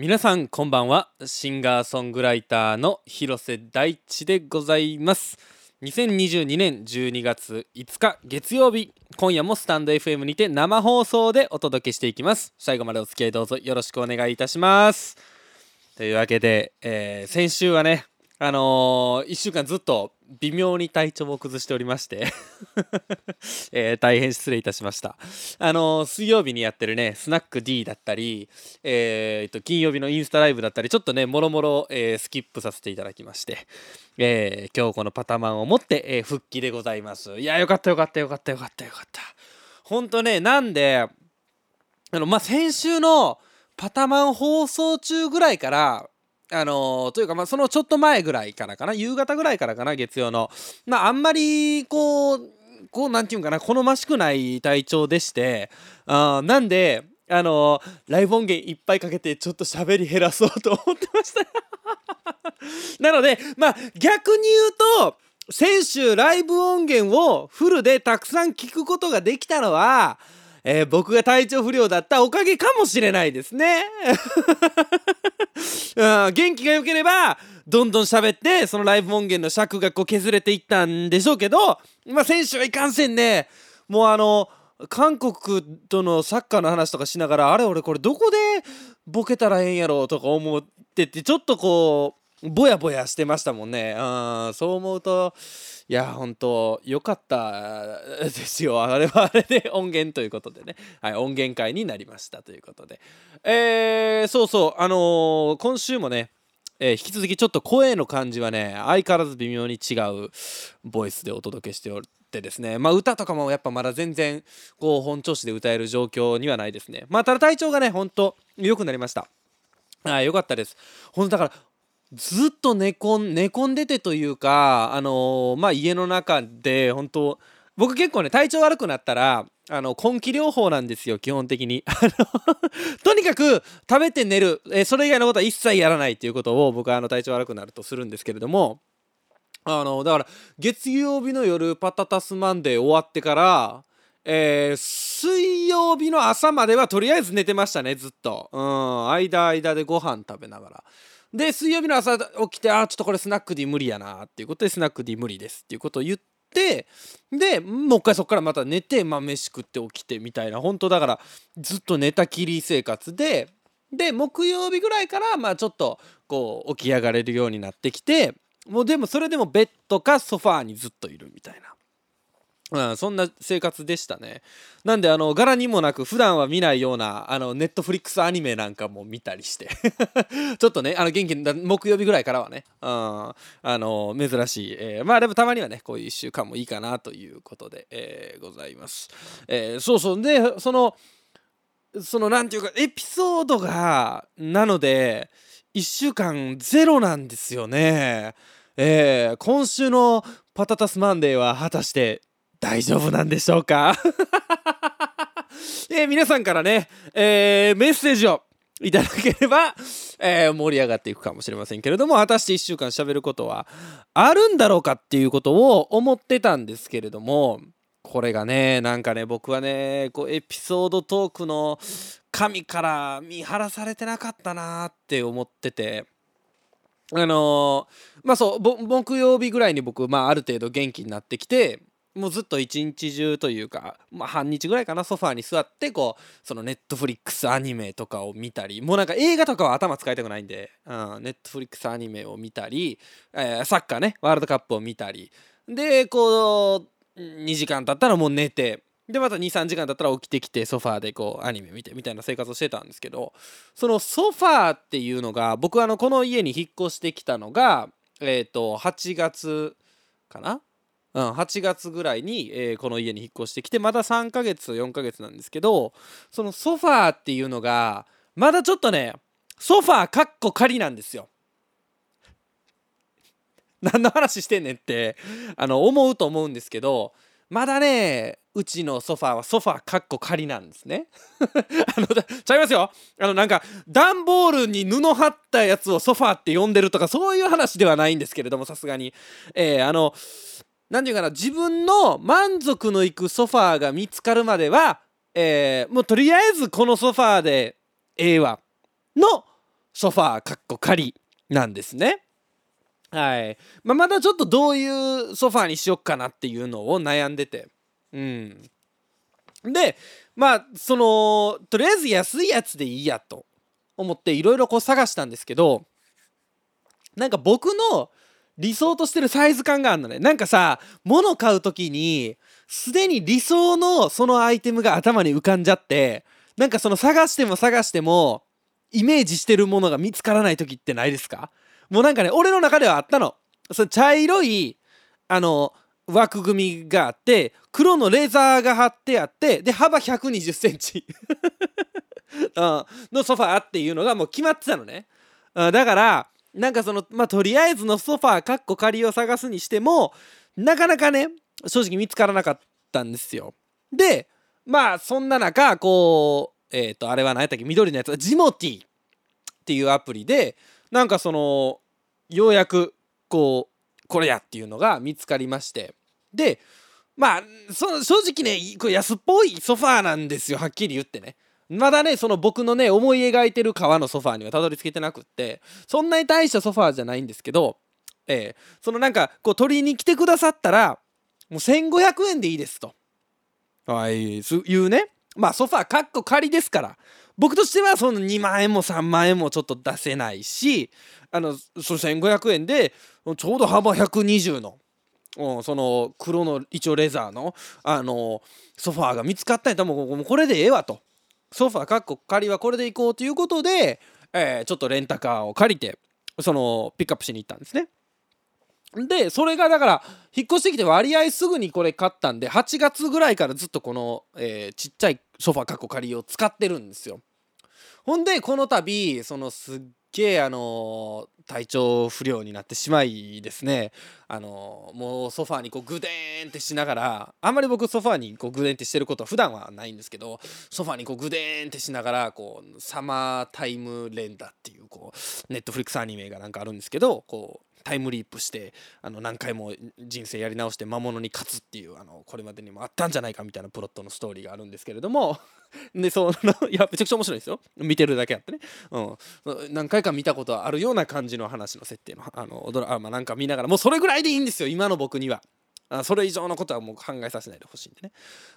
皆さんこんばんは。シンガーソングライターの広瀬大地でございます。2022年12月5日月曜日今夜もスタンド FM にて生放送でお届けしていきます。最後までお付き合いどうぞよろしくお願いいたします。というわけで、えー、先週はねあのー、1週間ずっと微妙に体調を崩しておりまして えー、大変失礼いたしました。あのー、水曜日にやってるね、スナック D だったり、えー、と金曜日のインスタライブだったり、ちょっとね、もろもろ、えスキップさせていただきまして、え今日このパタマンを持って、え復帰でございます。いや、よかったよかったよかったよかったよかった。ほんとね、なんで、あの、まあ、先週のパタマン放送中ぐらいから、あのー、というか、まあ、そのちょっと前ぐらいからかな、夕方ぐらいからかな、月曜の。まあ、あんまり、こう、こう、なんていうんかな、好ましくない体調でして、あなんで、あのー、ライブ音源いっぱいかけて、ちょっと喋り減らそうと思ってました なので、まあ、逆に言うと、先週ライブ音源をフルでたくさん聞くことができたのは、えー、僕が体調不良だったおかげかもしれないですね。うん、元気が良ければ、どんどん喋って、そのライブ音源の尺がこう削れていったんでしょうけど、まあ、選手はいかんせんね。もうあの、韓国とのサッカーの話とかしながら、あれ俺これどこでボケたらええんやろとか思ってて、ちょっとこう、ぼやぼやしてましたもんね。うん、そう思うと、いや、本当良かったですよ。あれはあれで音源ということでね。はい、音源会になりましたということで。えー、そうそう、あのー、今週もね、えー、引き続きちょっと声の感じはね、相変わらず微妙に違うボイスでお届けしておってですね、まあ歌とかもやっぱまだ全然こう本調子で歌える状況にはないですね。まあただ体調がね、ほんと良くなりました。あよかったです。ほんとだからずっと寝込ん寝込んでてというかあのー、まあ家の中で本当僕結構ね体調悪くなったらあの根気療法なんですよ基本的に。とにかく食べて寝る、えそれ以外のことは一切やらないっていうことを僕はあの体調悪くなるとするんですけれどもあのだから月曜日の夜パタタスマンデー終わってからえー、水曜日の朝まではとりあえず寝てましたねずっと。うん。間間でご飯食べながら。で水曜日の朝起きてあちょっとこれスナック D 無理やなっていうことでスナック D 無理ですっていうことを言ってでもう一回そこからまた寝て、まあ、飯食って起きてみたいな本当だからずっと寝たきり生活でで木曜日ぐらいからまあちょっとこう起き上がれるようになってきてもうでもそれでもベッドかソファーにずっといるみたいな。うん、そんな生活でしたね。なんであの柄にもなく普段は見ないようなあのネットフリックスアニメなんかも見たりして ちょっとねあの元気な木曜日ぐらいからはね、うん、あの珍しい、えー、まあでもたまにはねこういう1週間もいいかなということで、えー、ございます。えー、そうそうでそのそのなんていうかエピソードがなので1週間ゼロなんですよね。えー、今週のパタタスマンデーは果たして大丈夫なんでしょうか？えー、皆さんからね、えー、メッセージをいただければ、えー、盛り上がっていくかもしれませんけれども果たして1週間喋ることはあるんだろうかっていうことを思ってたんですけれどもこれがねなんかね僕はねこうエピソードトークの神から見晴らされてなかったなって思ってて。あのー、まあそう木曜日ぐらいに僕、まあ、ある程度元気になってきてもうずっと一日中というか、まあ、半日ぐらいかなソファーに座ってこうそのネットフリックスアニメとかを見たりもうなんか映画とかは頭使いたくないんで、うん、ネットフリックスアニメを見たり、えー、サッカーねワールドカップを見たり。でこう2時間経ったらもう寝てでまた23時間経ったら起きてきてソファーでこうアニメ見てみたいな生活をしてたんですけどそのソファーっていうのが僕あのこの家に引っ越してきたのがえっ、ー、と8月かなうん、8月ぐらいに、えー、この家に引っ越してきてまだ3ヶ月4ヶ月なんですけどそのソファーっていうのがまだちょっとねソファーかっこ仮なんですよ。何の話してんねんってあの思うと思うんですけどまだねうちのソファーはソファーかっこ仮なんですね。あのちゃいますよ。あのなんか段ボールに布貼ったやつをソファーって呼んでるとかそういう話ではないんですけれどもさすがに。えー、あの何て言うかな自分の満足のいくソファーが見つかるまでは、えー、もうとりあえずこのソファーでええわのソファーかっこ仮なんですね。はい。まあ、まだちょっとどういうソファーにしよっかなっていうのを悩んでて。うん。で、まあ、その、とりあえず安いやつでいいやと思っていろいろこう探したんですけど、なんか僕の理想としてるサイズ感があるのね。なんかさ、物買う時に、すでに理想のそのアイテムが頭に浮かんじゃって、なんかその探しても探しても、イメージしてるものが見つからない時ってないですか？もうなんかね、俺の中ではあったの。その茶色い、あの、枠組みがあって、黒のレザーが貼ってあって、で、幅120センチ のソファーっていうのがもう決まってたのね。だから、なんかその、まあ、とりあえずのソファー、かっこ仮を探すにしても、なかなかね、正直見つからなかったんですよ。で、まあ、そんな中、こう、えっ、ー、と、あれは何やったっけ、緑のやつ、ジモティっていうアプリで、なんかその、ようやく、こう、これやっていうのが見つかりまして。で、まあ、正直ね、これ安っぽいソファーなんですよ、はっきり言ってね。まだね、その僕のね、思い描いてる革のソファーにはたどり着けてなくって、そんなに大したソファーじゃないんですけど、えー、そのなんか、こう取りに来てくださったら、もう1500円でいいですと。はい、いうね。まあソファーかっこ仮ですから。僕としてはその2万円も3万円もちょっと出せないし、あの、その1500円で、ちょうど幅120の、うん、その黒の一応レザーの、あのソファーが見つかったんやったらもうこれでええわと。ソファーかっこ仮はこれで行こうということで、えー、ちょっとレンタカーを借りてそのピックアップしに行ったんですね。でそれがだから引っ越してきて割合すぐにこれ買ったんで8月ぐらいからずっとこの、えー、ちっちゃいソファーかっこ仮を使ってるんですよ。ほんでこの度そのすっけあの体調不良になってしまいですね。あのもうソファーにこうグデーンってしながらあんまり僕ソファーにこうグデーンってしてることは普段はないんですけどソファーにこうグデーンってしながらこうサマータイム連打っていうこうネットフリックスアニメがなんかあるんですけどこうタイムリープしてあの何回も人生やり直して魔物に勝つっていうあのこれまでにもあったんじゃないかみたいなプロットのストーリーがあるんですけれども でそういやめちゃくちゃ面白いですよ見てるだけあってね、うん、何回か見たことあるような感じの話の設定のあのドラマなんか見ながらもうそれぐらいでいいんですよ今の僕には。あそれ以上のことはもう考えさせないでほしいんでね。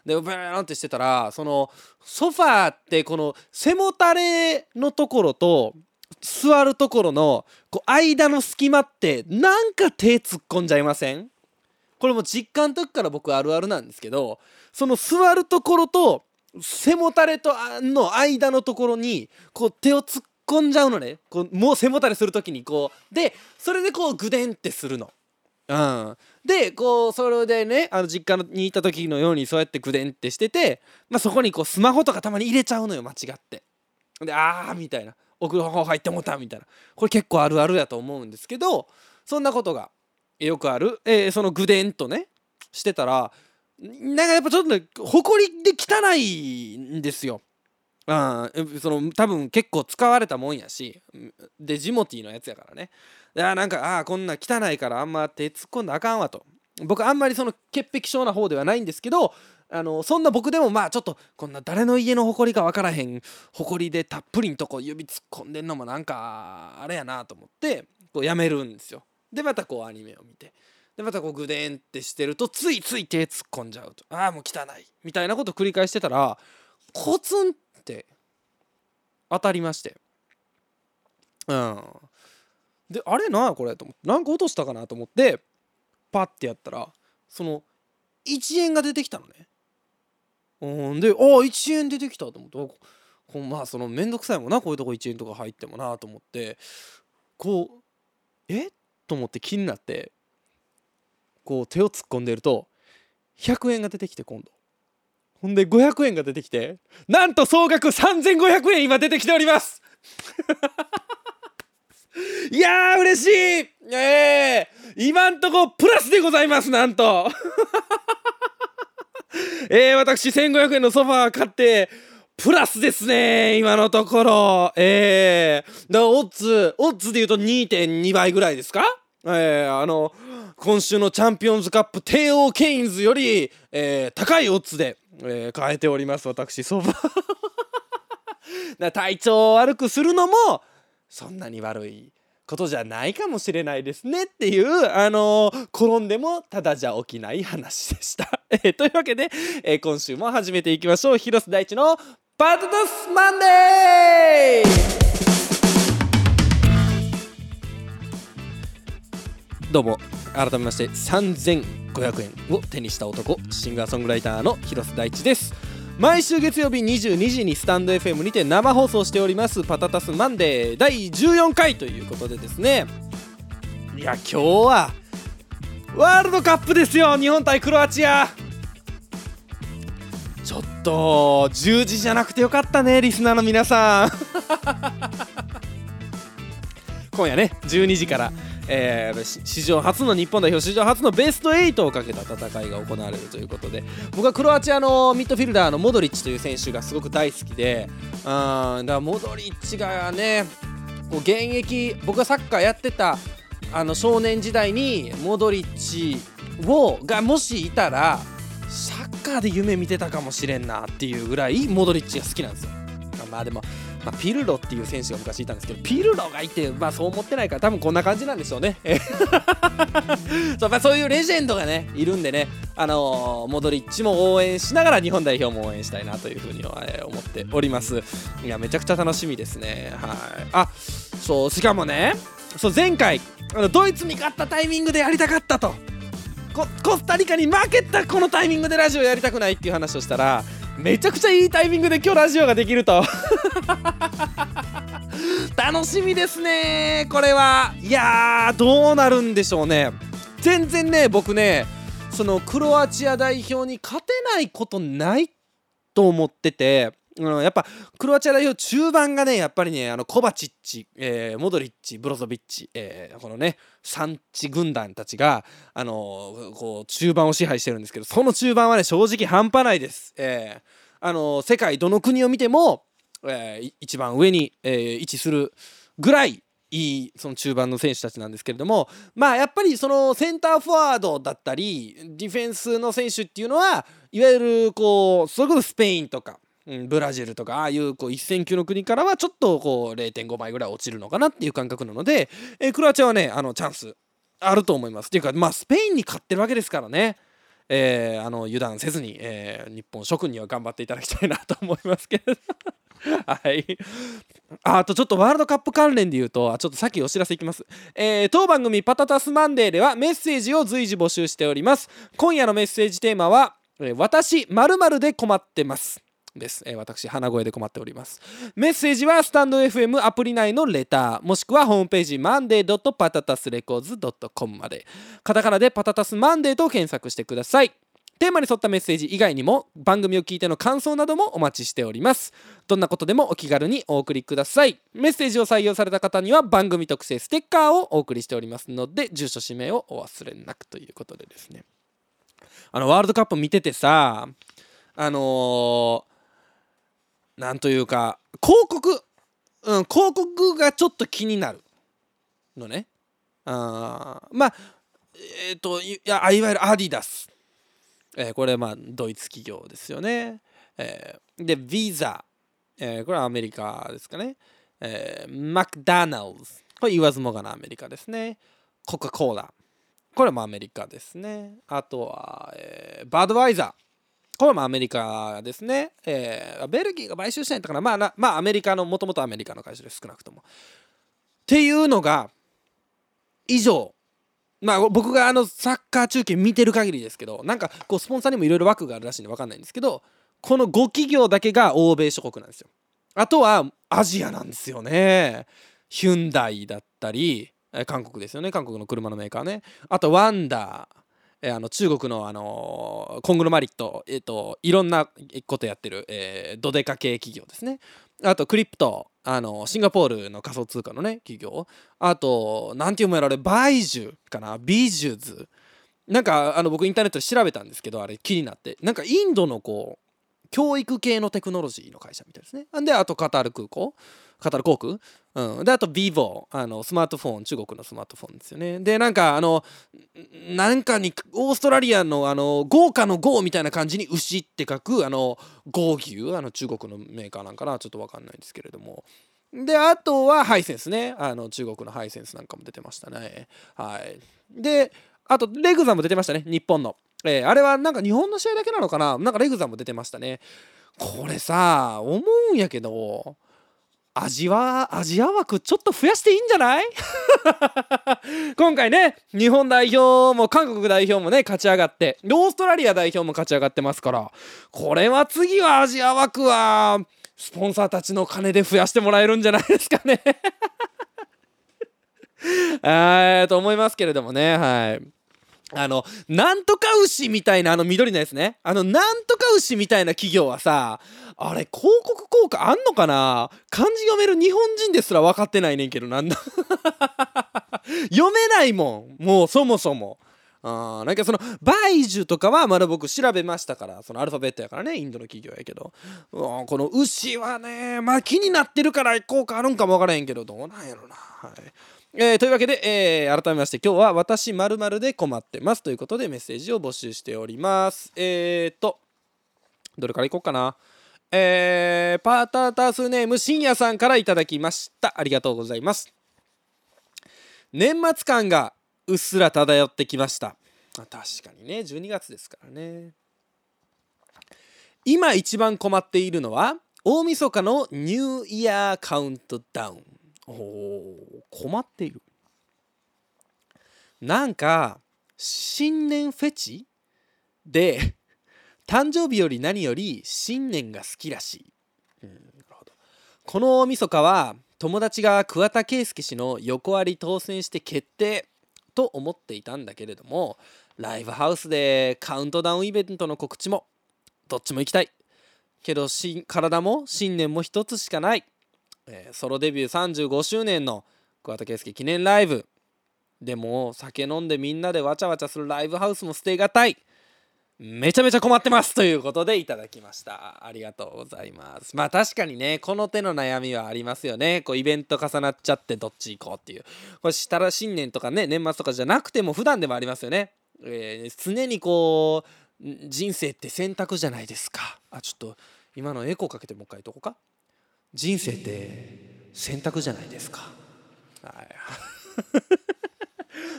でブーンってしてたらそのソファーってこの背もたれのところと座るところのこう間の隙間ってなんか手突っ込んじゃいません？これも実感の時から僕あるあるなんですけどその座るところと背もたれとの間のところにこう手を突っ込んじゃうのねこうもう背もたれする時にこうでそれでこうグデンってするの。うん、でこうそれでねあの実家にいた時のようにそうやってグデンってしてて、まあ、そこにこうスマホとかたまに入れちゃうのよ間違って。であーみたいな奥の方入ってもうたみたいな。これ結構あるあるやと思うんですけどそんなことがよくある、えー、そのぐでんとねしてたらなんかやっぱちょっとね埃で汚いんですよ。うん、その多分結構使われたもんやしでジモティーのやつやからね。あなんかああこんな汚いからあんま手突っ込んだあかんわと。僕あんまりその潔癖症な方ではないんですけどあのそんな僕でもまあちょっとこんな誰の家の埃か分からへん埃でたっぷりんとこ指突っ込んでんのもなんかあれやなと思ってこうやめるんですよ。でまたこうアニメを見て。でまたこうグデンってしてるとついつい手突っ込んじゃうと。ああもう汚い。みたいなこと繰り返してたらコツンって当たりまして。うん。であれなこれと思って。なんか落としたかなと思ってパッてやったらその1円が出てきたのね。うんでああ1円出てきたと思って。こまあその面倒くさいもんな。こういうとこ1円とか入ってもなと思って。こうえ？と思って気になって。こう手を突っ込んでると100円が出てきて今度。ほんで500円が出てきてなんと総額3500円今出てきております。いやー嬉しい。ええー、今んとこプラスでございますなんと。えー、私1500円のソファー買ってプラスですね今のところ。えー、だオッズオッズで言うと2.2倍ぐらいですか？えー、あの今週のチャンピオンズカップ帝王ケインズより、えー、高いオッズで、えー、買えております私ソファー。体調を悪くするのもそんなに悪いことじゃないかもしれないですねっていうあのー、転んでもただじゃ起きない話でした。えー、というわけで、えー、今週も始めていきましょう。広瀬大地のパトタスマンデー。どうも改めまして3500円を手にした男シンガーソングライターの広瀬大地です。毎週月曜日22時にスタンド FM にて生放送しておりますパタタスマンデー。第14回ということでですね。いや今日はワールドカップですよ日本対クロアチア。と10時じゃなくてよかったねリスナーの皆さん。今夜ね12時からえー、史上初の日本代表史上初のベスト8をかけた戦いが行われるということで僕はクロアチアのミッドフィルダーのモドリッチという選手がすごく大好きでうんだからモドリッチがねこう現役僕がサッカーやってたあの少年時代にモドリッチをがもしいたらカーで夢見てたかもしれんなっていうぐらいモドリッチが好きなんですよ。まあでもまあ、ピルロっていう選手が昔いたんですけどピルロがいて、まあ、そう思ってないから多分こんな感じなんでしょうね。そう,、まあ、そういうレジェンドがねいるんでね、あのー、モドリッチも応援しながら日本代表も応援したいなというふうには、え、思っております。いやめちゃくちゃ楽しみですね。はい。あそうしかもねそう前回あのドイツに勝ったタイミングでやりたかったと。コスタリカに負けたこのタイミングでラジオやりたくないっていう話をしたらめちゃくちゃいいタイミングで今日ラジオができると。楽しみですねこれは。いやーどうなるんでしょうね。全然ね僕ねそのクロアチア代表に勝てないことないと思っててうん、やっぱクロアチア代表中盤がねやっぱりねあのコバチッチ、えー、モドリッチブロゾビッチ、えー、このね産地軍団たちがあのー、こう中盤を支配してるんですけどその中盤はね正直半端ないです、えー、あの世界どの国を見ても、えー、一番上に、えー、位置するぐらいいいその中盤の選手たちなんですけれどもまあやっぱりそのセンターフォワードだったりディフェンスの選手っていうのはいわゆるこうそれこそスペインとかブラジルとかああいうこう一線級の国からはちょっとこう0.5倍ぐらい落ちるのかなっていう感覚なので、えー、クロアチアはねあのチャンスあると思います。っていうかまあスペインに勝ってるわけですからね。えー、あの油断せずに、えー、日本諸君には頑張っていただきたいなと思いますけど。はい。ああとちょっとワールドカップ関連で言うとちょっとさっきお知らせいきます、えー、当番組「パタタスマンデー」ではメッセージを随時募集しております。今夜のメッセージテーマは「私〇〇で困ってます」です、えー、私鼻声で困っております。メッセージはスタンド FM アプリ内のレターもしくはホームページ monday.patatasrecords.com まで。カタカナでパタタスマンデーと検索してください。テーマに沿ったメッセージ以外にも番組を聞いての感想などもお待ちしております。どんなことでもお気軽にお送りください。メッセージを採用された方には番組特製ステッカーをお送りしておりますので住所氏名をお忘れなくということでですね。あのワールドカップ見ててさあのーなんというか広告、うん、広告がちょっと気になる。のね。あまあえっ、ー、といやいわゆるアディダス、えー、これまあドイツ企業ですよね、えー、でビザ、えー、これはアメリカですかね、えー、マクダナルズこれ言わずもがなアメリカですね。コカ・コーラ。これもアメリカですね。あとは、えー、バードワイザー。これもアメリカですね。えー、ベルギーが買収したんやったかな。まあ、まあ、アメリカの、もともとアメリカの会社です、少なくとも。っていうのが、以上。まあ、僕があの、サッカー中継見てる限りですけど、なんか、こう、スポンサーにもいろいろ枠があるらしいんで分かんないんですけど、この5企業だけが欧米諸国なんですよ。あとは、アジアなんですよね。ヒュンダイだったり、韓国ですよね。韓国の車のメーカーね。あと、ワンダー。え、あの中国の、あのー、コングロマリット、えーと、いろんなことやってる、えー、ドデカ系企業ですね。あとクリプトあのシンガポールの仮想通貨のね企業。あと何て読むやろあれバイジュかな？ビジュズ。なんかあの僕インターネットで調べたんですけどあれ気になって。なんかインドのこう教育系のテクノロジーの会社みたいですね。であとカタール空港。カタール航空。うん、であと vivo あのスマートフォン。中国のスマートフォンですよね。でなんかあのなんかにオーストラリアのあの豪華の豪みたいな感じに牛って書くあの豪牛。あの中国のメーカーなんかな。ちょっと分かんないんですけれども。であとはハイセンスね。あの中国のハイセンスなんかも出てましたね。はい。であとレグザも出てましたね。日本の、えー、あれはなんか日本の試合だけなのかな？なんかレグザも出てましたね。これさ思うんやけど味はアジア枠ちょっと増やしていいんじゃない？今回ね日本代表も韓国代表もね勝ち上がってオーストラリア代表も勝ち上がってますからこれは次はアジア枠はスポンサーたちの金で増やしてもらえるんじゃないですかね。えと思いますけれどもねはい。あの、なんとか牛みたいなあの緑のやつね。あの、なんとか牛みたいな企業はさ、あれ、広告効果あんのかな？漢字読める日本人ですら分かってないねんけど、なんだ 読めないもん。もうそもそも。あなんかそのバイジュとかはまだ僕調べましたからそのアルファベットやからねインドの企業やけどこの牛はねまあ気になってるから効果あるんかも分からへんけどどうなんやろなはいえー、というわけで、えー、改めまして今日は私まるで困ってますということでメッセージを募集しております。えーとどれからいこうかな。えー、パータータースネーム深夜さんからいただきました。ありがとうございます。年末感がうっすら漂ってきました。確かにね。12月ですからね。今一番困っているのは大晦日のニューイヤーカウントダウン。困っている。なんか新年フェチで 誕生日より何より新年が好きらしい、うん、なるほど。この大晦日は友達が桑田佳祐氏の横割り当選して決定と思っていたんだけれどもライブハウスでカウントダウンイベントの告知もどっちも行きたい。けど体も新年も一つしかない。えー、ソロデビュー35周年の桑田佳祐記念ライブ。でも酒飲んでみんなでわちゃわちゃするライブハウスも捨てがたい。めちゃめちゃ困ってますということでいただきました。ありがとうございます。まあ確かにねこの手の悩みはありますよね。こうイベント重なっちゃってどっち行こうっていう。これしたら新年とかね年末とかじゃなくても普段でもありますよね、えー、常にこう人生って選択じゃないですか。あちょっと今のエコーかけてもう一回言っとこうか。人生って選択じゃないですか。はい、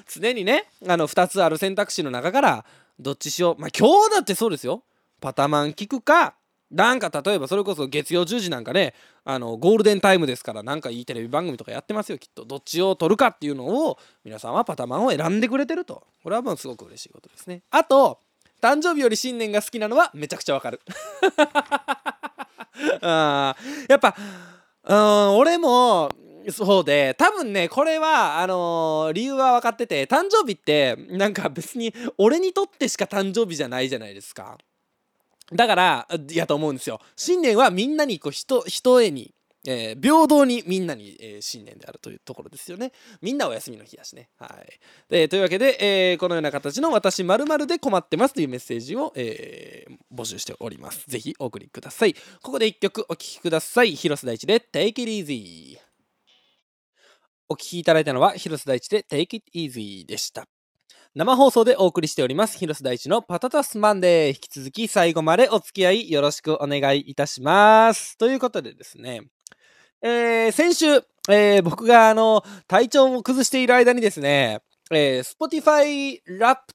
常にねあの2つある選択肢の中からどっちしよう。まあ今日だってそうですよ。パタマン聞くかなんか例えばそれこそ月曜10時なんかねあのゴールデンタイムですからなんかいいテレビ番組とかやってますよ。きっとどっちを取るかっていうのを皆さんはパタマンを選んでくれてると。これはもうすごく嬉しいことですね。あと誕生日より新年が好きなのはめちゃくちゃわかる。あ やっぱうん俺もそうで多分ねこれはあのー、理由は分かってて誕生日ってなんか別に俺にとってしか誕生日じゃないじゃないですか。だからやと思うんですよ。新年はみんなにこう人人へにえー、平等にみんなに、えー、新年であるというところですよね。みんなお休みの日だしね。はい。でというわけで、えー、このような形の私まるで困ってますというメッセージを、え募集しております。ぜひお送りください。ここで1曲お聴きください。広瀬大地で Take It Easy。お聴きいただいたのは広瀬大地で Take It Easy でした。生放送でお送りしております。広瀬大地のパタタスマンデー。引き続き最後までお付き合いよろしくお願いいたします。ということでですね、えー、先週、えー、僕があの、体調を崩している間にですね、えー、Spotify ラップ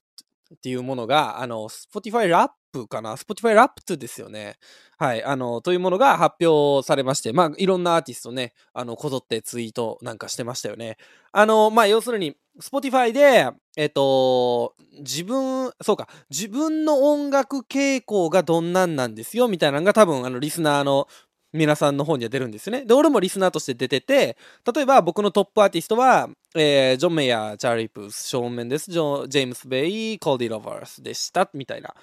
っていうものが、あの、Spotify ラップかな ?Spotify ラップ2ですよね。はい。あの、というものが発表されまして、まあ、いろんなアーティストね、あの、こぞってツイートなんかしてましたよね。あの、まあ、要するに、Spotify で、えっと、自分、そうか、自分の音楽傾向がどんなんなんですよ、みたいなのが多分、あの、リスナーの皆さんの方には出るんですよね。で、俺もリスナーとして出てて、例えば僕のトップアーティストは、えー、ジョン・メイヤー、チャーリー・プース、ショーン・メンデス、ジョジェームス・ベイ、コーディ・ロバースでした、みたいな。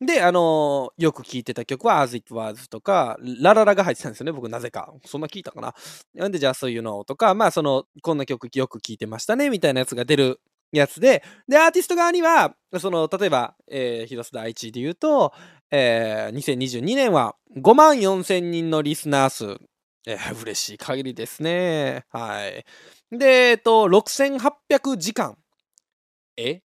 で、あのー、よく聴いてた曲は As It Was とか、ラララが入ってたんですよね、僕なぜか。そんな聞いたかな。なんで Just So You Know とか、まあその、こんな曲よく聴いてましたね、みたいなやつが出るやつで、で、アーティスト側には、その、例えば、えー、広瀬大地で言うと、えー、2022年は5万4千人のリスナー数。えー、嬉しい限りですね。はい。で、えっと、6800時間。え？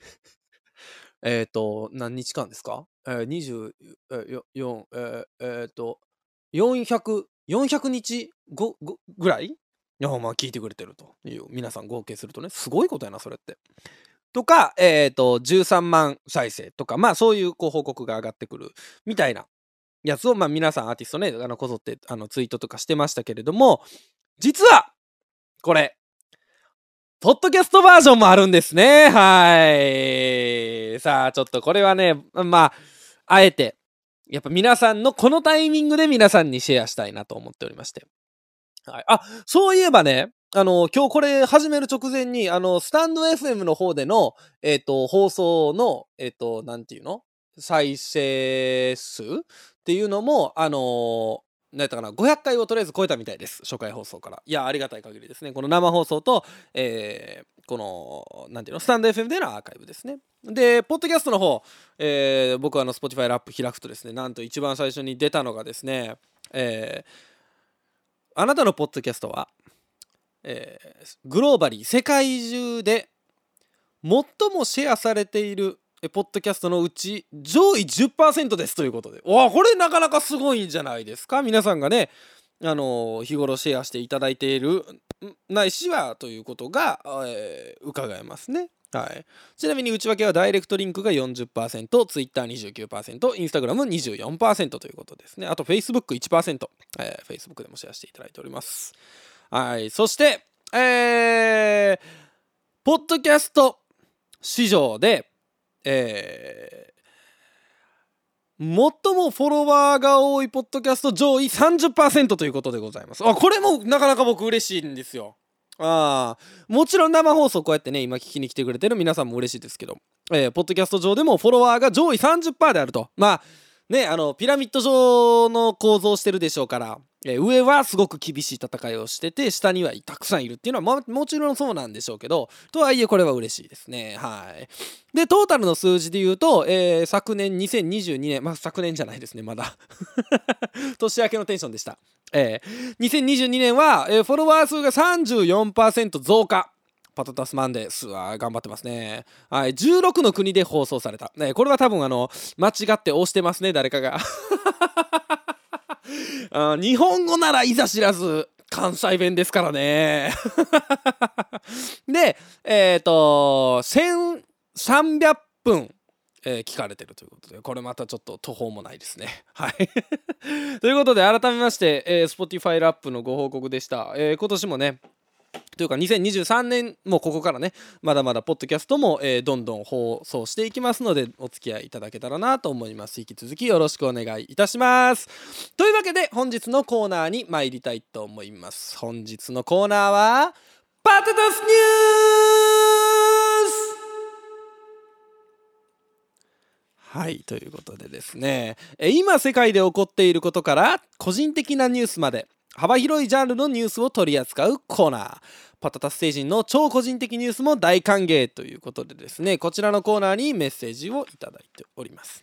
えっと、何日間ですか？えー、24、えー、えー、っと、400 400日後ぐらい？いやまあ聞いてくれてるという皆さん合計するとねすごいことやなそれって。とか、えっ、ー、と13万再生とかまあそういうこう報告が上がってくるみたいなやつをまあ皆さんアーティストねあのこぞってあのツイートとかしてましたけれども実はこれポッドキャストバージョンもあるんですね。はい。さあ、ちょっとこれはね、まあ、あえて、やっぱ皆さんのこのタイミングで皆さんにシェアしたいなと思っておりまして。はい。あ、そういえばね、あの、今日これ始める直前に、あの、スタンド FM の方での、えっ、ー、と、放送の、えっ、ー、と、なんていうの？再生数？っていうのも、あの何やったかな？500回をとりあえず超えたみたいです初回放送から。いやありがたい限りですね。この生放送と、えー、このなんていうの？スタンド FM でのアーカイブですね。でポッドキャストの方、えー、僕はあの Spotify ラップ開くとですねなんと一番最初に出たのがですね、えー、あなたのポッドキャストは、えー、グローバリー世界中で最もシェアされているポッドキャストのうち上位10%ですということでわこれなかなかすごいんじゃないですか？皆さんがねあの日頃シェアしていただいているないしはということが、えー、伺えますね。はい、ちなみに内訳はダイレクトリンクが40%、Twitter29%、Instagram24% ということですね。あと Facebook1%、えー、Facebook でもシェアしていただいております。はい、そして、えー、ポッドキャスト市場でえー、最もフォロワーが多いポッドキャスト上位30%ということでございます。あ、これもなかなか僕嬉しいんですよ。ああ、もちろん生放送こうやってね、今聞きに来てくれてる皆さんも嬉しいですけど、えー、ポッドキャスト上でもフォロワーが上位30%であると。まあ、ね、あの、ピラミッド状の構造してるでしょうから、え上はすごく厳しい戦いをしてて下にはたくさんいるっていうのは、ま、もちろんそうなんでしょうけどとはいえこれは嬉しいですね。はい。でトータルの数字で言うと、えー、昨年2022年まあ昨年じゃないですねまだ。年明けのテンションでした。えー、2022年は、えー、フォロワー数が34%増加。パタタスマンデースは頑張ってますね。はい、16の国で放送された。ね、これは多分あの、間違って押してますね、誰かが。あ日本語ならいざ知らず関西弁ですからね でえっ、ー、と1300分えー、聞かれてるということで、これまたちょっと途方もないですね。はい。ということで、改めまして、えー、Spotify ラップのご報告でした。えー、今年もね、というか2023年もここからねまだまだポッドキャストも、えー、どんどん放送していきますのでお付き合いいただけたらなと思います。引き続きよろしくお願いいたします。というわけで本日のコーナーに参りたいと思います。本日のコーナーはパテタスニュースはいということでですね。今世界で起こっていることから個人的なニュースまで幅広いジャンルのニュースを取り扱うコーナー。パタタス星人の超個人的ニュースも大歓迎ということでですねこちらのコーナーにメッセージをいただいております。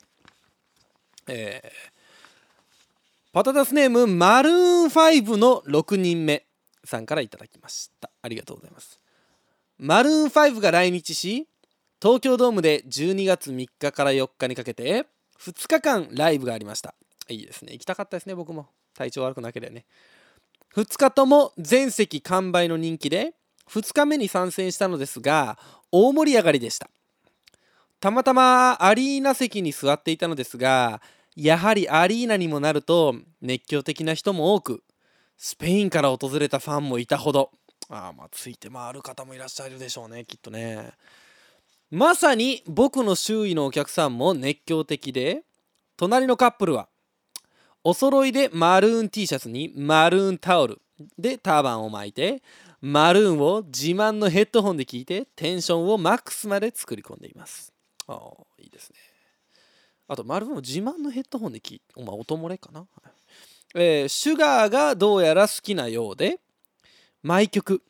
えー、パタタスネームマルーン5の6人目さんからいただきました。ありがとうございます。マルーン5が来日し東京ドームで12月3日から4日にかけて2日間ライブがありました。いいですね。行きたかったですね僕も。体調悪くなければね。2日とも全席完売の人気で2日目に参戦したのですが大盛り上がりでした。たまたまアリーナ席に座っていたのですがやはりアリーナにもなると熱狂的な人も多くスペインから訪れたファンもいたほど。あまあついて回る方もいらっしゃるでしょうねきっとね。まさに僕の周囲のお客さんも熱狂的で隣のカップルはお揃いでマルーン T シャツにマルーンタオルでターバンを巻いてマルーンを自慢のヘッドホンで聞いてテンションをマックスまで作り込んでいます。ああいいですね。あとマルーンを自慢のヘッドホンで聞いてお前音漏れかな、えー、シュガーがどうやら好きなようで毎曲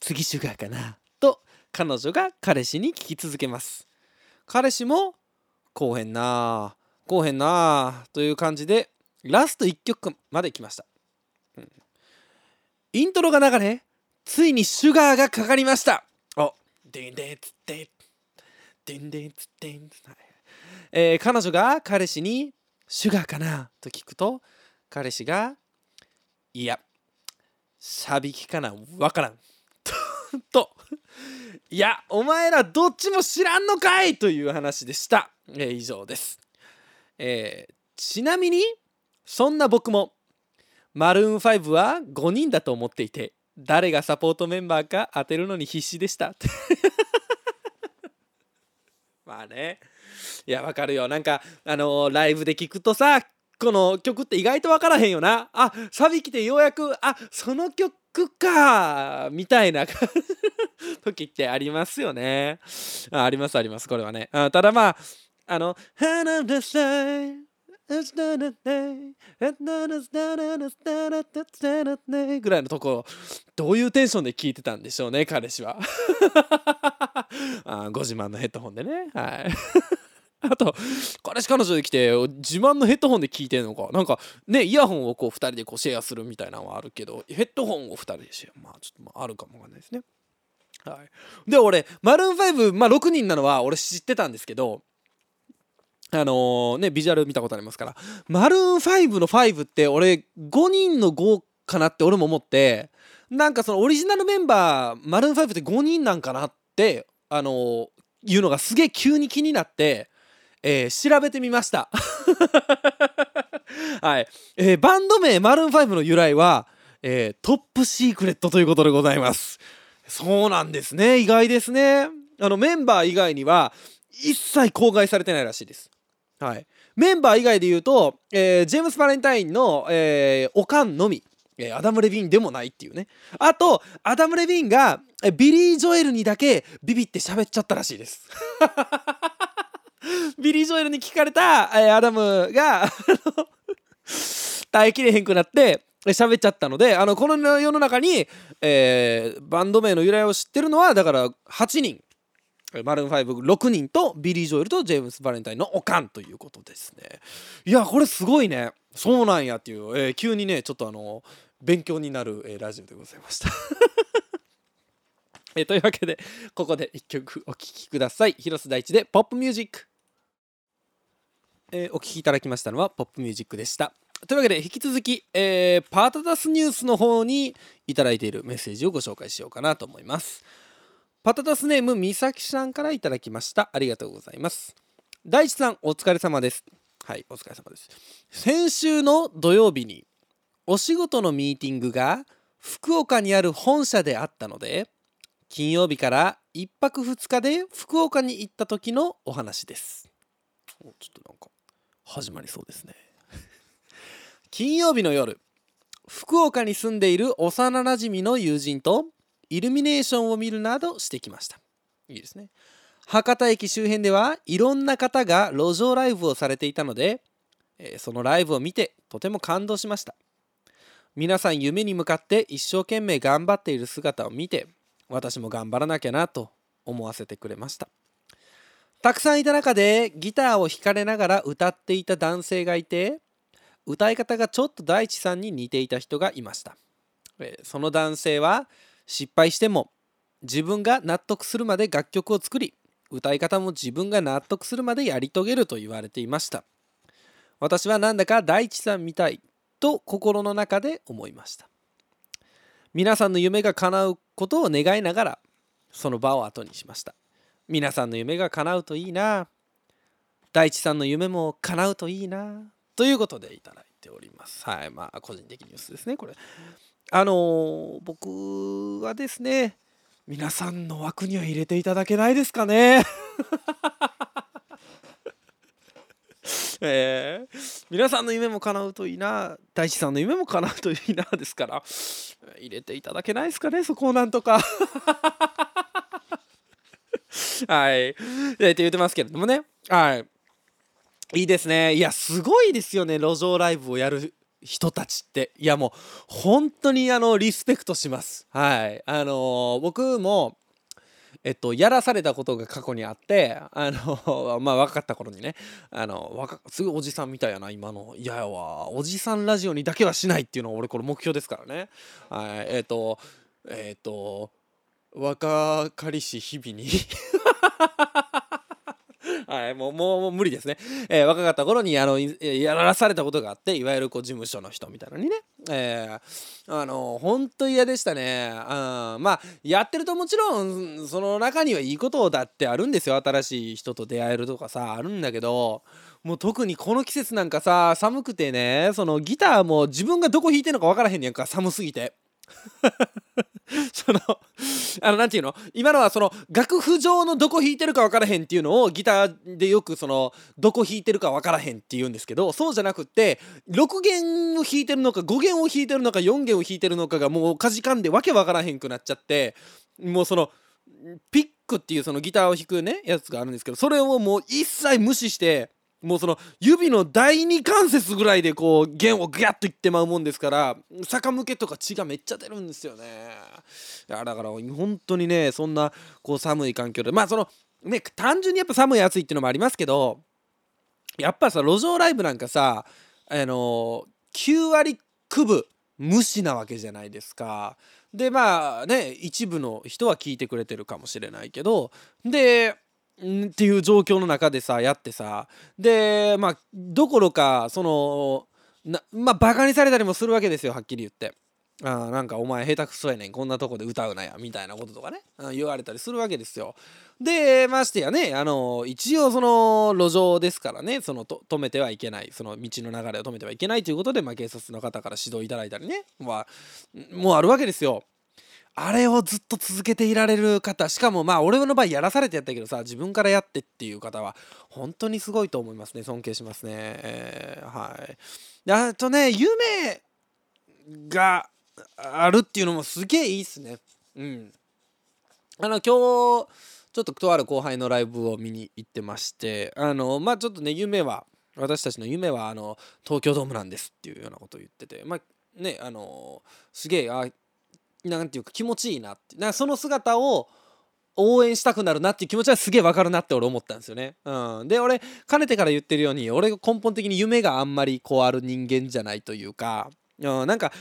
次シュガーかな？と彼女が彼氏に聞き続けます。彼氏もこうへんなこうへんなという感じでラスト1曲まで来ました、うん、イントロが流れついにシュガーがかかりました。おでんでんつってでんでんつってんえー、彼女が彼氏に「シュガーかな?」と聞くと彼氏がいやサビきかなわからん。といやお前らどっちも知らんのかいという話でした、えー、以上です、えー、ちなみにそんな僕もマルーン5は5人だと思っていて誰がサポートメンバーか当てるのに必死でした。まあね。いやわかるよ。なんかあのー、ライブで聞くとさこの曲って意外と分からへんよな。あサビ来てようやくあその曲かみたいな 時ってありますよね。あありますあります。これはね。あただまああの「花のさい」ぐらいのところどういうテンションで聞いてたんでしょうね彼氏はあご自慢のヘッドホンでねはいあと彼氏彼女で来て自慢のヘッドホンで聞いてんのかなんかねイヤホンをこう2人でこうシェアするみたいなのはあるけどヘッドホンを2人でシェアまあちょっとあるかもわかんないですねはいで俺マルーン5まあ6人なのは俺知ってたんですけどあの、ねビジュアル見たことありますから。マルーン5の5って俺5人の5かなって俺も思ってなんかそのオリジナルメンバーマルーン5って5人なんかなってあの、いうのがすげえ急に気になってえー、調べてみました。はい、えー、バンド名マルーン5の由来は、えー、トップシークレットということでございます。そうなんですね。意外ですね。あのメンバー以外には一切公開されてないらしいです。はい。メンバー以外で言うと、えー、ジェームス・バレンタインの、えー、おかんのみ。えアダム・レビンでもないっていうね。あとアダム・レビンがビリー・ジョエルにだけビビって喋っちゃったらしいです。ビリー・ジョエルに聞かれた、えアダムが耐えきれへんくなって喋っちゃったのであのこの世の中に、えー、バンド名の由来を知ってるのはだから8人マルーン56人とビリー・ジョエルとジェームス・バレンタインのおかんということですね。いやこれすごいね。そうなんやっていう、えー、急にねちょっとあの勉強になる、えー、ラジオでございました。えー、というわけでここで1曲お聴きください。広瀬大地で「ポップミュージック」えー、お聴きいただきましたのはポップミュージックでした。というわけで引き続き、えー、パタタスニュースの方にいただいているメッセージをご紹介しようかなと思います。パタタスネームみさきさんからいただきました。ありがとうございます。大地さんお疲れ様です。はいお疲れ様です。先週の土曜日にお仕事のミーティングが福岡にある本社であったので金曜日から1泊2日で福岡に行った時のお話です。ちょっとなんか始まりそうですね。金曜日の夜福岡に住んでいる幼なじみの友人とイルミネーションを見るなどしてきました。いいですね。博多駅周辺ではいろんな方が路上ライブをされていたので、そのライブを見てとても感動しました。皆さん夢に向かって一生懸命頑張っている姿を見て私も頑張らなきゃなと思わせてくれました。たくさんいた中でギターを弾かれながら歌っていた男性がいて歌い方がちょっと大地さんに似ていた人がいました。その男性は失敗しても自分が納得するまで楽曲を作り歌い方も自分が納得するまでやり遂げると言われていました。私はなんだか大地さんみたいと心の中で思いました。皆さんの夢が叶うことを願いながらその場を後にしました。皆さんの夢が叶うといいな。大地さんの夢も叶うといいな。ということでいただいております。はい。まあ個人的ニュースですねこれ。あの、僕はですね皆さんの枠には入れていただけないですかね えー、皆さんの夢も叶うといいな大地さんの夢も叶うといいなですから入れていただけないですかねそこをなんとか はい。って言ってますけれどもね。はい。いいですね。いや、すごいですよね。路上ライブをやる人たちって。いや、もう、本当に、あの、リスペクトします。はい。あの、僕も、えっと、やらされたことが過去にあって、あの、まあ、若かった頃にね、あの、若すぐおじさんみたいやな、今の。いやわ、おじさんラジオにだけはしないっていうのは、俺、これ目標ですからね。はい、えっと、えっと、若かりし日々に はい、もう、もう、無理ですね。えー若かった頃に、あの、やらされたことがあって、いわゆるこう、事務所の人みたいなのにね、えーあの、ほんと嫌でしたね。うん、まあ、やってるともちろん、その中にはいいことだってあるんですよ。新しい人と出会えるとかさ、あるんだけど、もう特にこの季節なんかさ、寒くてね、そのギターも自分がどこ弾いてんのか分からへんねやんか、寒すぎて。そのあのなんていうの？今のはその楽譜上のどこ弾いてるか分からへんっていうのをギターでよくそのどこ弾いてるか分からへんって言うんですけどそうじゃなくって6弦を弾いてるのか5弦を弾いてるのか4弦を弾いてるのかがもうかじかんでわけ分からへんくなっちゃってもうそのピックっていうそのギターを弾くねやつがあるんですけどそれをもう一切無視してもうその指の第二関節ぐらいでこう弦をギャッといってまうもんですから逆向けとか血がめっちゃ出るんですよねいやだから本当にねそんなこう寒い環境でまあそのね単純にやっぱ寒い暑いっていうのもありますけどやっぱさ路上ライブなんかさあの9割9分無視なわけじゃないですか。でまあね一部の人は聞いてくれてるかもしれないけどでっていう状況の中でさやってさでまあどころかそのなまあバカにされたりもするわけですよはっきり言って。あなんかお前下手くそやねんこんなとこで歌うなやみたいなこととかね言われたりするわけですよ。でましてやねあの一応その路上ですからねそのと止めてはいけないその道の流れを止めてはいけないということで、まあ、警察の方から指導いただいたりね、まあ、もうあるわけですよ。あれをずっと続けていられる方しかもまあ俺の場合やらされてやったけどさ自分からやってっていう方は本当にすごいと思いますね。尊敬しますね、えーはい。あとね夢があるっていうのもすげえいいっすね。うん。あの今日ちょっととある後輩のライブを見に行ってましてあのまあちょっとね夢は私たちの夢はあの東京ドームなんですっていうようなことを言っててまあねあのすげえあなんていうか気持ちいいなってなその姿を応援したくなるなっていう気持ちはすげえわかるなって俺思ったんですよね。うん、で俺かねてから言ってるように俺が根本的に夢があんまりこうある人間じゃないというか、うん、なんか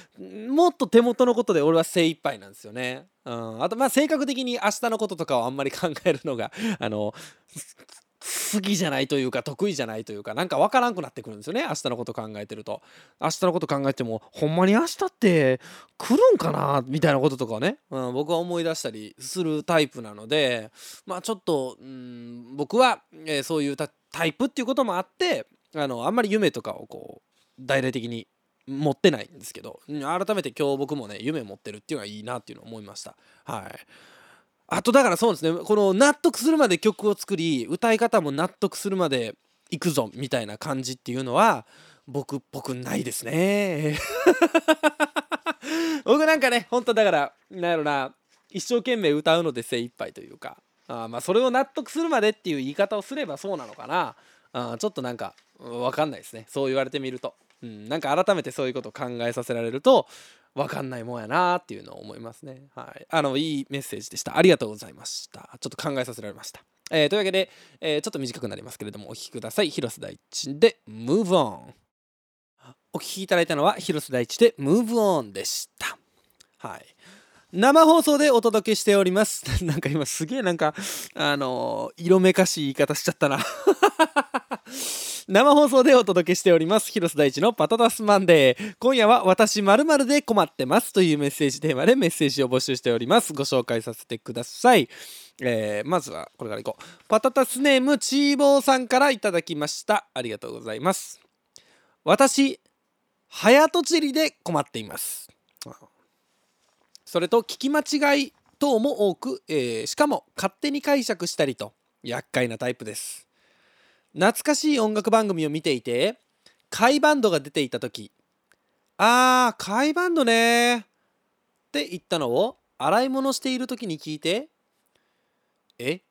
もっと手元のことで俺は精一杯なんですよね。うん、あとまあ性格的に明日のこととかをあんまり考えるのがあの好きじゃないというか得意じゃないというかなんか分からんくなってくるんですよね明日のこと考えてると。明日のこと考えてもほんまに明日って来るんかなみたいなこととかね、うん、僕は思い出したりするタイプなのでまあちょっと、うん、僕は、えーそういうタイプっていうこともあってあのあんまり夢とかをこう大々的に持ってないんですけど改めて今日僕もね夢持ってるっていうのがいいなっていうのを思いました。はい。あとだからそうですね。この納得するまで曲を作り歌い方も納得するまでいくぞみたいな感じっていうのは僕っぽくないですね。僕なんかねほんとだからなんやろな一生懸命歌うので精一杯というかあまあそれを納得するまでっていう言い方をすればそうなのかな。あちょっとなんかうんわかんないですね。そう言われてみると、うん、なんか改めてそういうことを考えさせられるとわかんないもんやなっていうのを思いますね。はい。あのいいメッセージでした。ありがとうございました。ちょっと考えさせられました。えーというわけで、えーちょっと短くなりますけれどもお聴きください。広瀬大地で Move On お聴きいただいたのは広瀬大地で Move On でした。はい。生放送でお届けしております。なんか今すげえなんかあのー色めかしい言い方しちゃったな。生放送でお届けしております。広瀬大地のパタタスマンデー。今夜は私まるで困ってますというメッセージテーマでメッセージを募集しております。ご紹介させてください。えーまずはこれからいこう。パタタスネームチーボーさんからいただきました。ありがとうございます。私早とちりで困っています。それと聞き間違い等も多く、えーしかも勝手に解釈したりと厄介なタイプです。懐かしい音楽番組を見ていて甲斐バンドが出ていた時。あー甲斐バンドね。って言ったのを洗い物している時に聞いてえ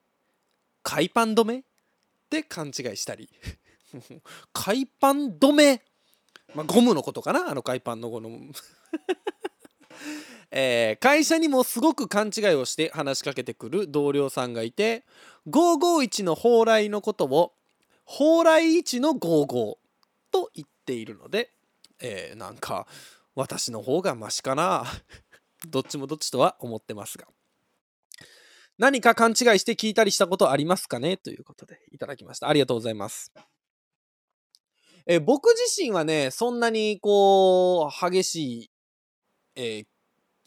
海パン止め？って勘違いしたり。海パン止め？まあゴムのことかな？あの海パンのこの えー会社にもすごく勘違いをして話しかけてくる同僚さんがいて551の蓬莱のことを蓬莱一の55と言っているので、えーなんか私の方がマシかな どっちもどっちとは思ってますが何か勘違いして聞いたりしたことありますかね？ということでいただきました。ありがとうございます。え僕自身はね、そんなにこう、激しい、えー、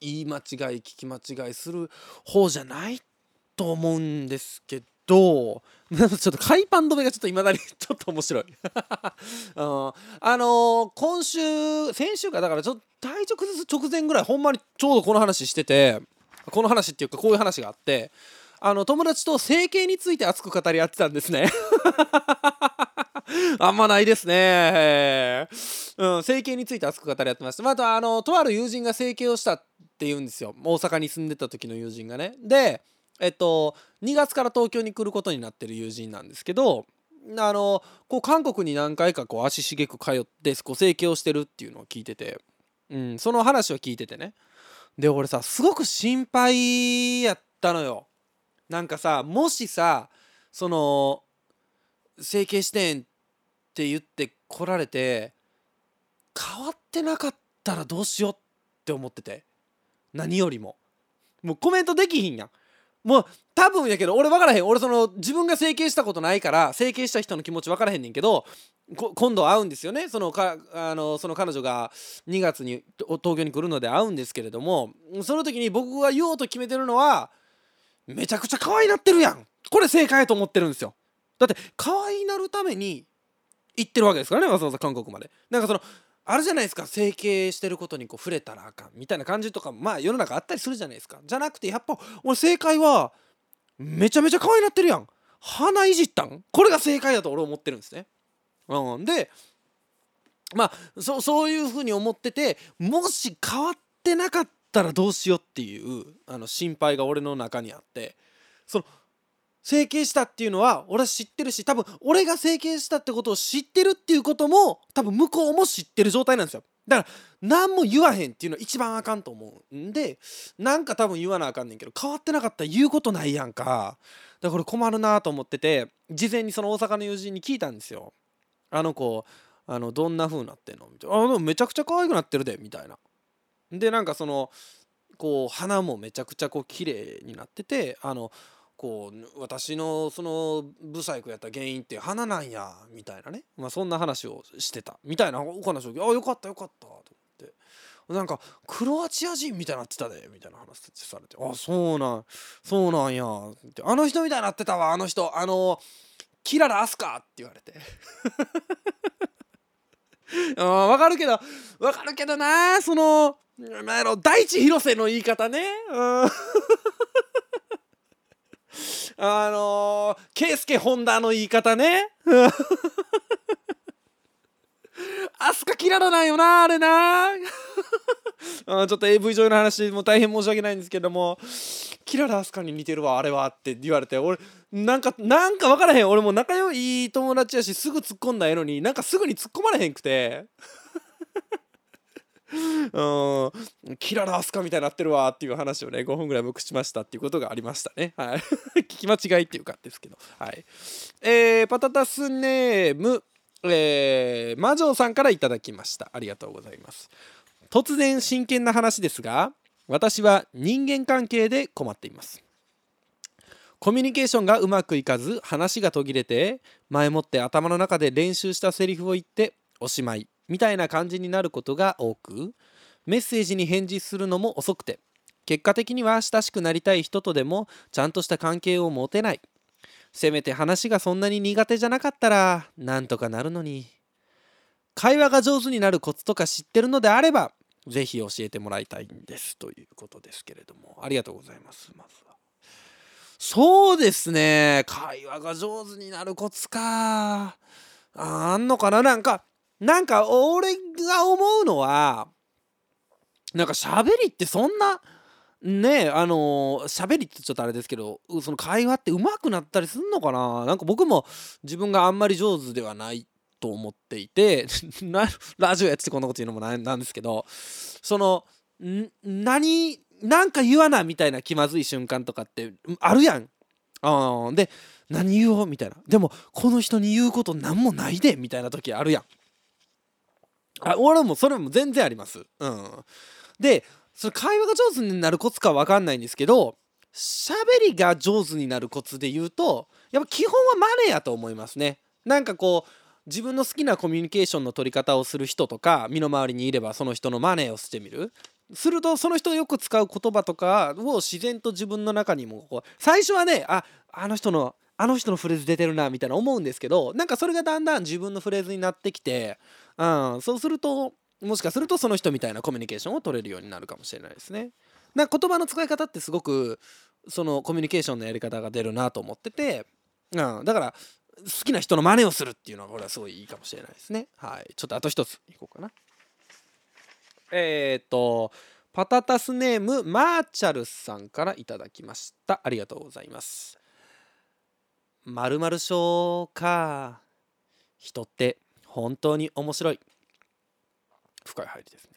言い間違い、聞き間違いする方じゃないと思うんですけどど、ちょっと海パン止めがちょっといまだにちょっと面白い。あのー、今週、先週か、だからちょっと体調崩す直前ぐらい、ほんまにちょうどこの話してて、この話っていうかこういう話があって、あの、友達と整形について熱く語り合ってたんですね。あんまないですね。うん、整形について熱く語り合ってました。また、あの、とある友人が整形をしたって言うんですよ。大阪に住んでた時の友人がね。で、えっと、2月から東京に来ることになってる友人なんですけど、あの、こう、韓国に何回かこう、足しげく通って、こう、整形をしてるっていうのを聞いてて、うん、その話を聞いててね。で、俺さ、すごく心配やったのよ。なんかさ、もしさ、その、整形してんって言って来られて、変わってなかったらどうしようって思ってて。何よりも。もうコメントできひんやん。もう多分やけど俺分からへん。俺その自分が整形したことないから整形した人の気持ち分からへんねんけど今度会うんですよね。そのかあのその彼女が2月に東京に来るので会うんですけれどもその時に僕が言おうと決めてるのはめちゃくちゃ可愛いなってるやん。これ正解と思ってるんですよ。だって可愛いなるために行ってるわけですからねわざわざ韓国まで。なんかそのあるじゃないですか。整形してることにこう触れたらあかんみたいな感じとかまあ世の中あったりするじゃないですか。じゃなくてやっぱ俺正解はめちゃめちゃ可愛いなってるやん。鼻いじったん？これが正解だと俺思ってるんですね、うん、でまあそそういうふうに思っててもし変わってなかったらどうしようっていうあの心配が俺の中にあって。その整形したっていうのは俺は知ってるし多分俺が整形したってことを知ってるっていうことも多分向こうも知ってる状態なんですよ。だから何も言わへんっていうのは一番あかんと思うんでなんか多分言わなあかんねんけど変わってなかったら言うことないやんか。だから困るなと思ってて事前にその大阪の友人に聞いたんですよ。あの子あのどんな風になってんの？みたいなあでもめちゃくちゃ可愛くなってるでみたいな。でなんかそのこう鼻もめちゃくちゃこう綺麗になっててあのこう私のそのブサイクやった原因って花なんやみたいなね、まあ、そんな話をしてた。みたいなお話をあよかったよかったと思って。なんかクロアチア人みたいになってたでみたいな話されて。あそうなんそうなんや。ってあの人みたいになってたわあの人。あのキララアスカって言われて。あわかるけどわかるけどなそのなんやろ大地広瀬の言い方ね。うん。あのー、ケイスケホンダの言い方ね。アスカキララなんよな、あれな。あちょっと AV 上の話も大変申し訳ないんですけども、キララアスカに似てるわ、あれはって言われて、俺、なんか、なんか分からへん。俺も仲良い友達やし、すぐ突っ込んだやのに、なんかすぐに突っ込まれへんくて。うん、キララアスカみたいになってるわっていう話をね、5分ぐらい僕しましたっていうことがありましたね。はい。聞き間違いっていうかですけど。はい。えー、パタタスネーム、えー、魔女さんから頂きました。ありがとうございます。突然真剣な話ですが、私は人間関係で困っています。コミュニケーションがうまくいかず話が途切れて前もって頭の中で練習したセリフを言っておしまいみたいな感じになることが多くメッセージに返事するのも遅くて結果的には親しくなりたい人とでもちゃんとした関係を持てない。せめて話がそんなに苦手じゃなかったらなんとかなるのに。会話が上手になるコツとか知ってるのであればぜひ教えてもらいたいんですということですけれども。ありがとうございますまずは。そうですね。会話が上手になるコツか。あんのかななんか。なんか俺が思うのはなんか喋りってそんなねあの喋りってちょっとあれですけどその会話って上手くなったりすんのかな？なんか僕も自分があんまり上手ではないと思っていて ラジオやっててこんなこと言うのもなんですけどその何なんか言わなみたいな気まずい瞬間とかってあるやん。あで何言おう？みたいなでもこの人に言うこと何もないでみたいな時あるやん。あ俺もそれも全然あります。うん、でそれ会話が上手になるコツか分かんないんですけど喋りが上手になるコツで言うとやっぱ基本はマネーやと思いますね。なんかこう自分の好きなコミュニケーションの取り方をする人とか身の回りにいればその人のマネーをしてみる。するとその人よく使う言葉とかを自然と自分の中にもこう最初はねああの人のあの人のフレーズ出てるなみたいな思うんですけどなんかそれがだんだん自分のフレーズになってきて、うん、そうするともしかするとその人みたいなコミュニケーションを取れるようになるかもしれないですね。な言葉の使い方ってすごくそのコミュニケーションのやり方が出るなと思ってて、うん、だから好きな人の真似をするっていうのはこれはすごいいいかもしれないですね。はい。ちょっとあと一ついこうかな。えっ、と、パタタスネームマーチャルさんからいただきました。ありがとうございます。まるまる症か。人って本当に面白い。深い入りですね。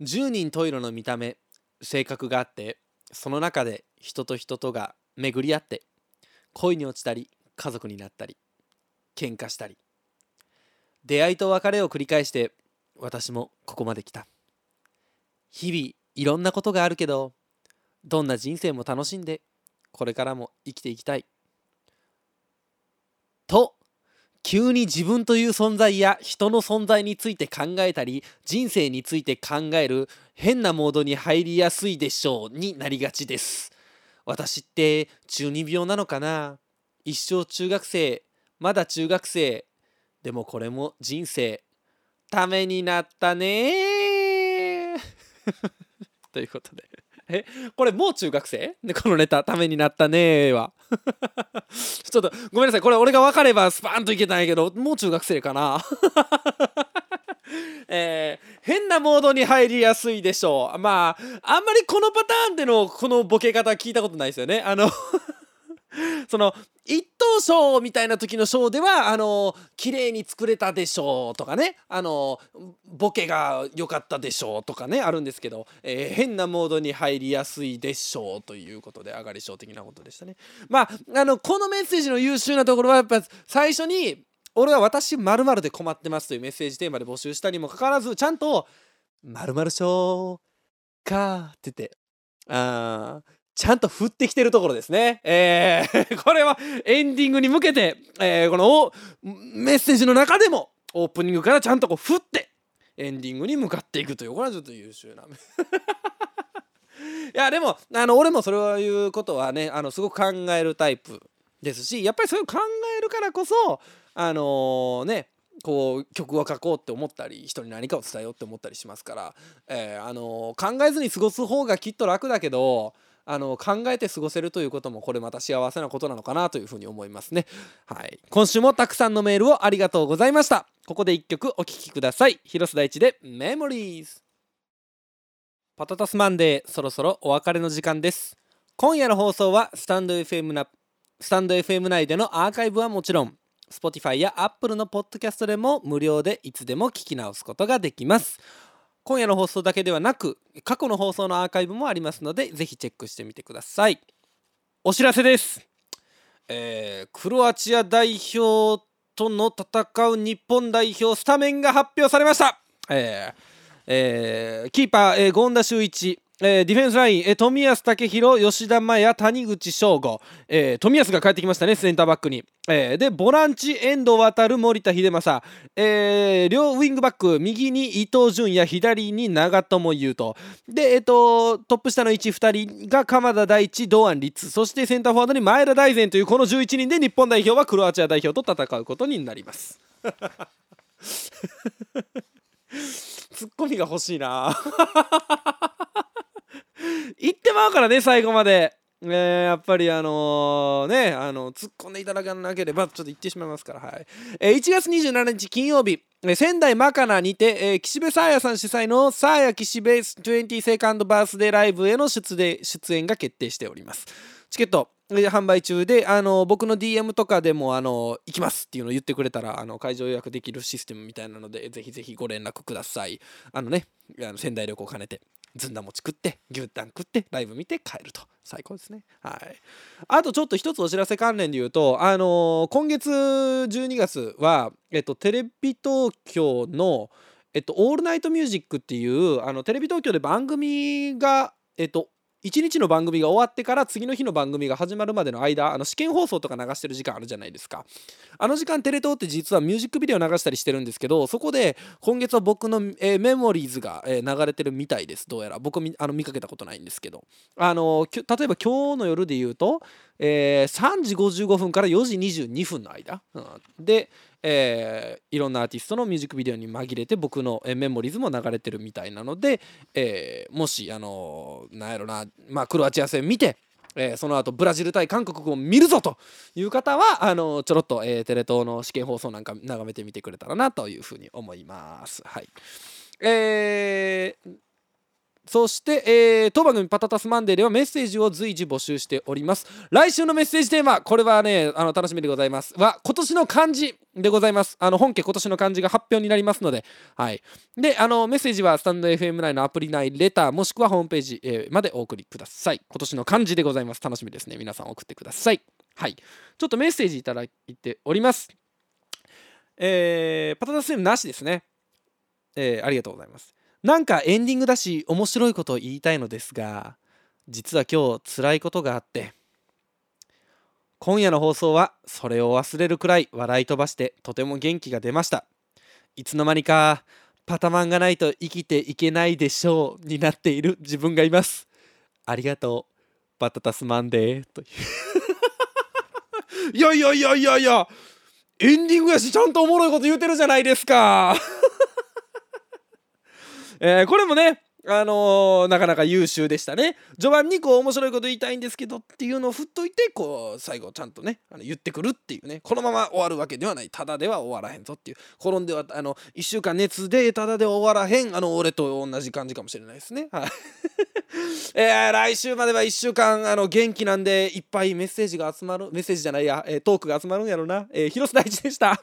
10人十色の見た目、性格があって、その中で人と人とが巡り合って恋に落ちたり家族になったり喧嘩したり出会いと別れを繰り返して私もここまで来た日々いろんなことがあるけどどんな人生も楽しんでこれからも生きていきたいと急に自分という存在や人の存在について考えたり人生について考える変なモードに入りやすいでしょうになりがちです。私って中二病なのかな？一生中学生まだ中学生。でもこれも人生ためになったね ということで。えこれもう中学生？でこのネタためになったねは。ちょっとごめんなさい。これ俺が分かればスパーンといけたんやけどもう中学生かな。えー、変なモードに入りやすいでしょう。まああんまりこのパターンでのこのボケ方聞いたことないですよね。あのその一等賞みたいな時の賞ではあの綺麗に作れたでしょうとかねあのボケが良かったでしょうとかねあるんですけど、えー、変なモードに入りやすいでしょうということで上がり賞的なことでしたね。まああのこのメッセージの優秀なところはやっぱ最初に俺は私まるで困ってますというメッセージテーマで募集したにもかかわらずちゃんとまる賞かって言ってあちゃんと振ってきてるところですね。えー、これはエンディングに向けて、えー、このメッセージの中でもオープニングからちゃんとこう振ってエンディングに向かっていくというこれはちょっと優秀な。いやでもあの俺もそれはいうことはねあのすごく考えるタイプですしやっぱりそれを考えるからこそあのー、ねこう曲を書こうって思ったり人に何かを伝えようって思ったりしますから、えー、あのー、考えずに過ごす方がきっと楽だけどあの考えて過ごせるということもこれまた幸せなことなのかなというふうに思いますね。はい。今週もたくさんのメールをありがとうございました。ここで一曲お聴きください。広瀬大地でメモリーズパタタスマンデーそろそろお別れの時間です。今夜の放送はスタンド FM なスタンド FM 内でのアーカイブはもちろん Spotify や Apple のポッドキャストでも無料でいつでも聞き直すことができます。今夜の放送だけではなく過去の放送のアーカイブもありますのでぜひチェックしてみてください。お知らせです、えー、クロアチア代表との戦う日本代表スタメンが発表されました、えーえー、キーパー、えー、権田修一。えー、ディフェンスライン、えー、富安武宏、吉田麻也、谷口翔吾、えー、富安が帰ってきましたね、センターバックに。えー、で、ボランチ、遠藤航、森田秀政、えー、両ウィングバック、右に伊東純也、左に長友佑都。で、えっ、ー、と、トップ下の位置2人が鎌田大地、堂安律、そしてセンターフォワードに前田大然というこの11人で日本代表はクロアチア代表と戦うことになります。ツッコミが欲しいな言ってまうからね最後まで。えー、やっぱりあのー、ねあの突っ込んでいただかなければちょっと言ってしまいますから、はい。えー、1月27日金曜日、仙台マカナにて、えー、岸辺沙耶さん主催のサーヤ岸辺20セカンドバースデーライブへの出で出演が決定しております。チケット販売中であの僕の DM とかでもあの行きますっていうのを言ってくれたらあの会場予約できるシステムみたいなのでぜひぜひご連絡ください。あのねあの仙台旅行兼ねて。ずんだ餅食って牛タン食ってライブ見て帰ると。最高ですね。はい。あとちょっと一つお知らせ関連で言うとあのー、今月12月はえっとテレビ東京のえっと、オールナイトミュージックっていうあのテレビ東京で番組が、えっと、1日の番組が終わってから次の日の番組が始まるまでの間あの試験放送とか流してる時間あるじゃないですか。あの時間テレ東って実はミュージックビデオ流したりしてるんですけどそこで今月は僕の、えー、 Memories が、えー、流れてるみたいです。どうやら。僕あの見かけたことないんですけど。あの例えば今日の夜で言うと、えー、3時55分から4時22分の間、うん、でえー、いろんなアーティストのミュージックビデオに紛れて僕の、メモリーズも流れてるみたいなので、えー、もしあのー、なんやろな、まあ、クロアチア戦見てえー、その後ブラジル対韓国を見るぞという方はあのちょろっと、えー、テレ東の試験放送なんか眺めてみてくれたらなというふうに思います。はいえー、そして、えー、当番組パタタスマンデーではメッセージを随時募集しております。来週のメッセージテーマ、これはね、あの楽しみでございます。は、今年の漢字でございます。あの、本家今年の漢字が発表になりますので、はい。で、あの、メッセージはスタンド FM 内のアプリ内、レター、もしくはホームページ、えー、までお送りください。今年の漢字でございます。楽しみですね。皆さん送ってください。はい。ちょっとメッセージいただいております。えー、パタタスームなしですね。えー、ありがとうございます。なんかエンディングだし面白いことを言いたいのですが実は今日辛いことがあって今夜の放送はそれを忘れるくらい笑い飛ばしてとても元気が出ました。いつの間にかパタマンがないと生きていけないでしょうになっている自分がいます。ありがとう。バタタスマンデーという。いやいやいやいやいやエンディングやしちゃんとおもろいこと言うてるじゃないですか。えー、これもねあのー、なかなか優秀でしたね。序盤にこう面白いこと言いたいんですけどっていうのを振っといてこう最後ちゃんとねあの言ってくるっていうね。このまま終わるわけではない。ただでは終わらへん。ぞっていう転んではあの1週間熱でただで終わらへん。あの俺と同じ感じかもしれないですね。はい。えー、来週までは1週間あの元気なんでいっぱいメッセージが集まるメッセージじゃないや、えー、トークが集まるんやろな、えー、広瀬大地でした。